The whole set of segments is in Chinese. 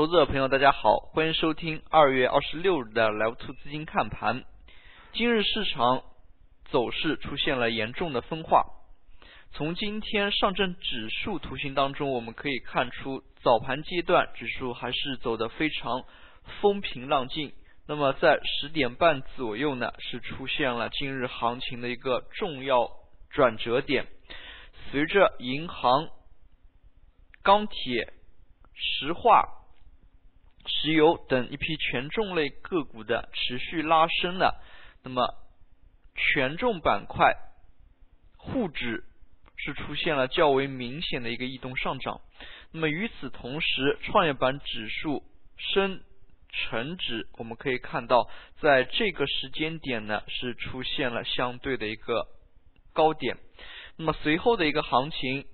投资者朋友，大家好，欢迎收听二月二十六日的 Live Two 资金看盘。今日市场走势出现了严重的分化。从今天上证指数图形当中，我们可以看出，早盘阶段指数还是走得非常风平浪静。那么在十点半左右呢，是出现了今日行情的一个重要转折点。随着银行、钢铁、石化、石油等一批权重类个股的持续拉升呢，那么权重板块沪指是出现了较为明显的一个异动上涨。那么与此同时，创业板指数深成指，我们可以看到，在这个时间点呢，是出现了相对的一个高点。那么随后的一个行情，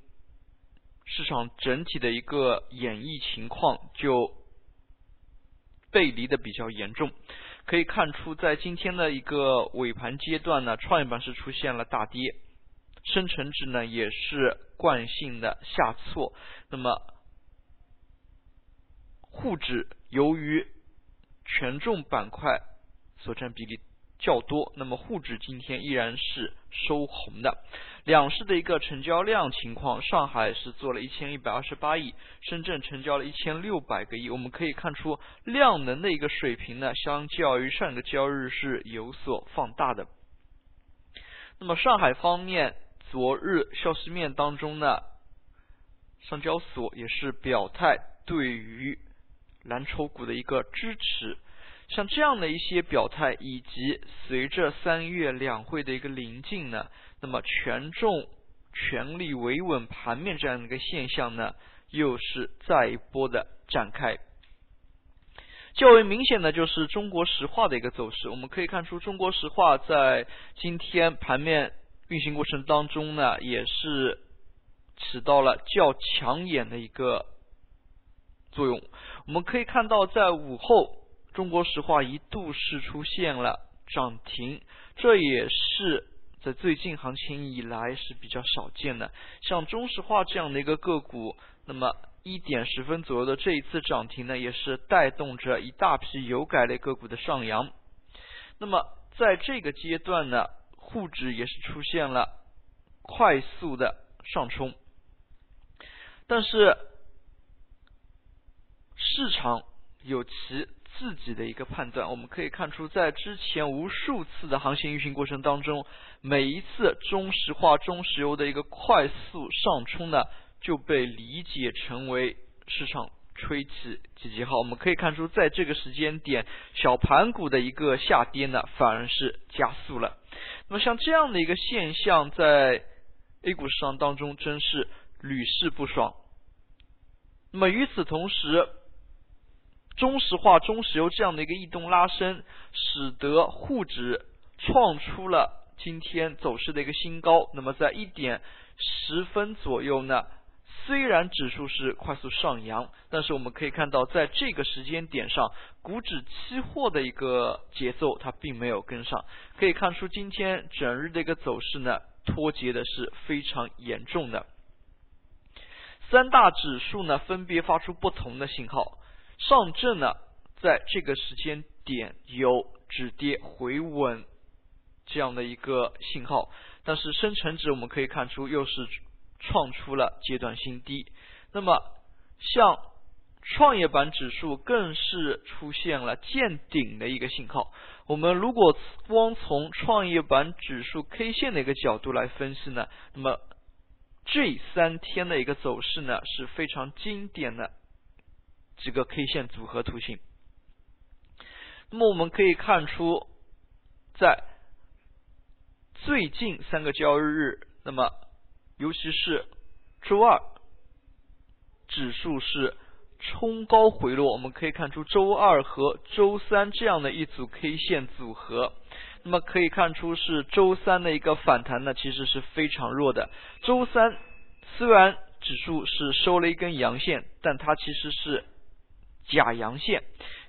市场整体的一个演绎情况就背离的比较严重。可以看出，在今天的一个尾盘阶段呢，创业板是出现了大跌，深成指呢也是惯性的下挫。那么沪指由于权重板块所占比例。较多，那么沪指今天依然是收红的。两市的一个成交量情况，上海是做了一千一百二十八亿，深圳成交了一千六百个亿。我们可以看出量能的一个水平呢，相较于上个交易日是有所放大的。那么上海方面，昨日消息面当中呢，上交所也是表态对于蓝筹股的一个支持。像这样的一些表态，以及随着三月两会的一个临近呢，那么权重全力维稳盘面这样的一个现象呢，又是再一波的展开。较为明显的就是中国石化的一个走势，我们可以看出中国石化在今天盘面运行过程当中呢，也是起到了较抢眼的一个作用。我们可以看到在午后。中国石化一度是出现了涨停，这也是在最近行情以来是比较少见的。像中石化这样的一个个股，那么一点十分左右的这一次涨停呢，也是带动着一大批油改类个股的上扬。那么在这个阶段呢，沪指也是出现了快速的上冲，但是市场有其。自己的一个判断，我们可以看出，在之前无数次的航行运行过程当中，每一次中石化、中石油的一个快速上冲呢，就被理解成为市场吹起几级号。我们可以看出，在这个时间点，小盘股的一个下跌呢，反而是加速了。那么像这样的一个现象，在 A 股市场当中，真是屡试不爽。那么与此同时，中石化、中石油这样的一个异动拉升，使得沪指创出了今天走势的一个新高。那么在一点十分左右呢，虽然指数是快速上扬，但是我们可以看到，在这个时间点上，股指期货的一个节奏它并没有跟上。可以看出，今天整日的一个走势呢，脱节的是非常严重的。三大指数呢，分别发出不同的信号。上证呢，在这个时间点有止跌回稳这样的一个信号，但是深成指我们可以看出又是创出了阶段新低。那么像创业板指数更是出现了见顶的一个信号。我们如果光从创业板指数 K 线的一个角度来分析呢，那么这三天的一个走势呢是非常经典的。几个 K 线组合图形，那么我们可以看出，在最近三个交易日，那么尤其是周二，指数是冲高回落。我们可以看出周二和周三这样的一组 K 线组合，那么可以看出是周三的一个反弹呢，其实是非常弱的。周三虽然指数是收了一根阳线，但它其实是。假阳线，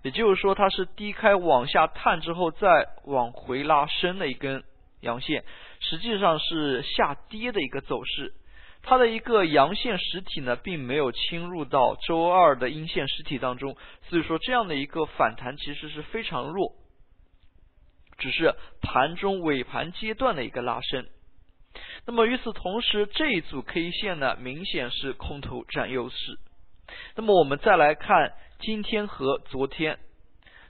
也就是说它是低开往下探之后再往回拉升的一根阳线，实际上是下跌的一个走势。它的一个阳线实体呢，并没有侵入到周二的阴线实体当中，所以说这样的一个反弹其实是非常弱，只是盘中尾盘阶段的一个拉升。那么与此同时，这一组 K 线呢，明显是空头占优势。那么我们再来看今天和昨天，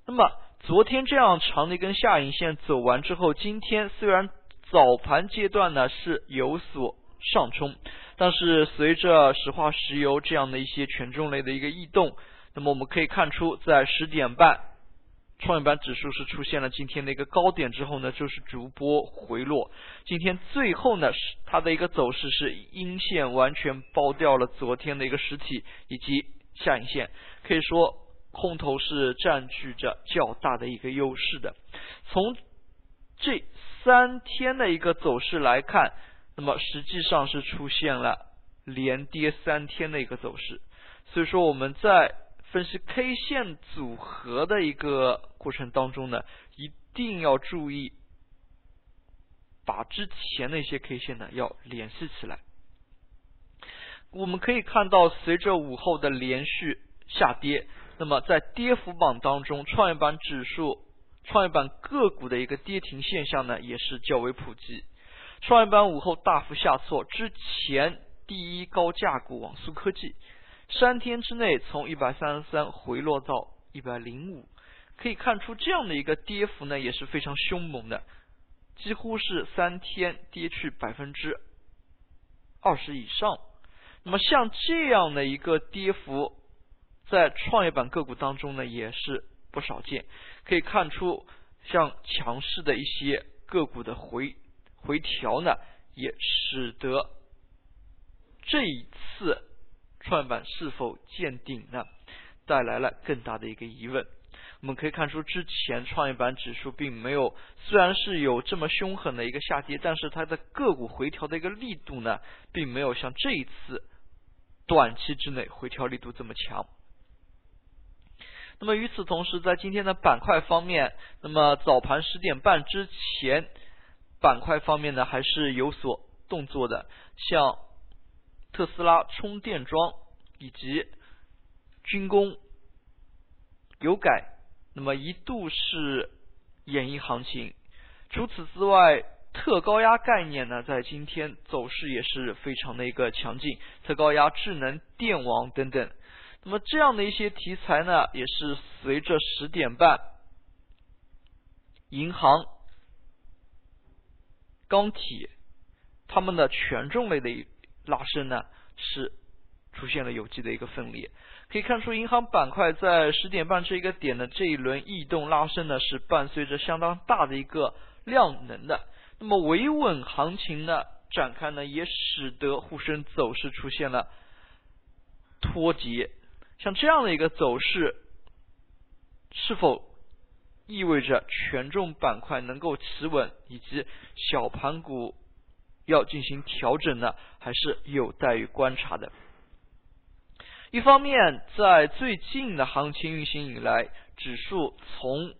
那么昨天这样长的一根下影线走完之后，今天虽然早盘阶段呢是有所上冲，但是随着石化石油这样的一些权重类的一个异动，那么我们可以看出，在十点半，创业板指数是出现了今天的一个高点之后呢，就是逐波回落。今天最后呢，是它的一个走势是阴线完全包掉了昨天的一个实体以及下影线，可以说空头是占据着较大的一个优势的。从这三天的一个走势来看，那么实际上是出现了连跌三天的一个走势，所以说我们在分析 K 线组合的一个过程当中呢，一定要注意把之前的一些 K 线呢要联系起来。我们可以看到，随着午后的连续下跌，那么在跌幅榜当中，创业板指数。创业板个股的一个跌停现象呢，也是较为普及。创业板午后大幅下挫，之前第一高价股网速科技，三天之内从一百三十三回落到一百零五，可以看出这样的一个跌幅呢，也是非常凶猛的，几乎是三天跌去百分之二十以上。那么像这样的一个跌幅，在创业板个股当中呢，也是。不少见，可以看出，像强势的一些个股的回回调呢，也使得这一次创业板是否见顶呢，带来了更大的一个疑问。我们可以看出，之前创业板指数并没有，虽然是有这么凶狠的一个下跌，但是它的个股回调的一个力度呢，并没有像这一次短期之内回调力度这么强。那么与此同时，在今天的板块方面，那么早盘十点半之前，板块方面呢还是有所动作的，像特斯拉充电桩以及军工、油改，那么一度是演绎行情。除此之外，特高压概念呢，在今天走势也是非常的一个强劲，特高压、智能电网等等。那么这样的一些题材呢，也是随着十点半，银行、钢铁，他们的权重类的一拉升呢，是出现了有机的一个分裂。可以看出，银行板块在十点半这一个点的这一轮异动拉升呢，是伴随着相当大的一个量能的。那么维稳行情呢展开呢，也使得沪深走势出现了脱节。像这样的一个走势，是否意味着权重板块能够企稳，以及小盘股要进行调整呢？还是有待于观察的。一方面，在最近的行情运行以来，指数从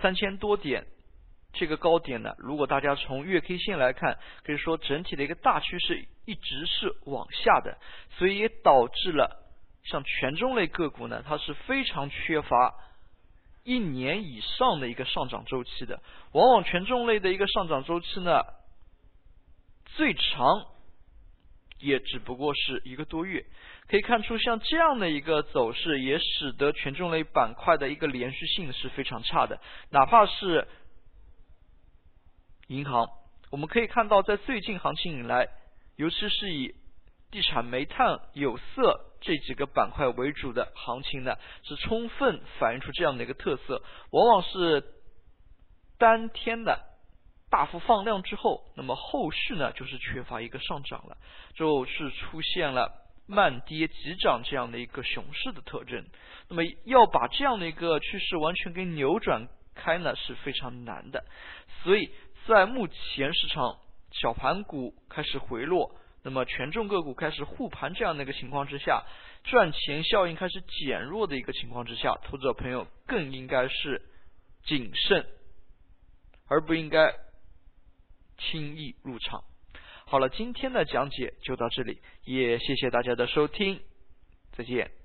三千多点这个高点呢，如果大家从月 K 线来看，可以说整体的一个大趋势一直是往下的，所以也导致了。像权重类个股呢，它是非常缺乏一年以上的一个上涨周期的。往往权重类的一个上涨周期呢，最长也只不过是一个多月。可以看出，像这样的一个走势，也使得权重类板块的一个连续性是非常差的。哪怕是银行，我们可以看到，在最近行情以来，尤其是以地产、煤炭、有色。这几个板块为主的行情呢，是充分反映出这样的一个特色，往往是当天的大幅放量之后，那么后续呢就是缺乏一个上涨了，就是出现了慢跌急涨这样的一个熊市的特征。那么要把这样的一个趋势完全给扭转开呢是非常难的，所以在目前市场小盘股开始回落。那么权重个股开始护盘这样的一个情况之下，赚钱效应开始减弱的一个情况之下，投资者朋友更应该是谨慎，而不应该轻易入场。好。了，今天的讲解就到这里，也谢谢大家的收听，再见。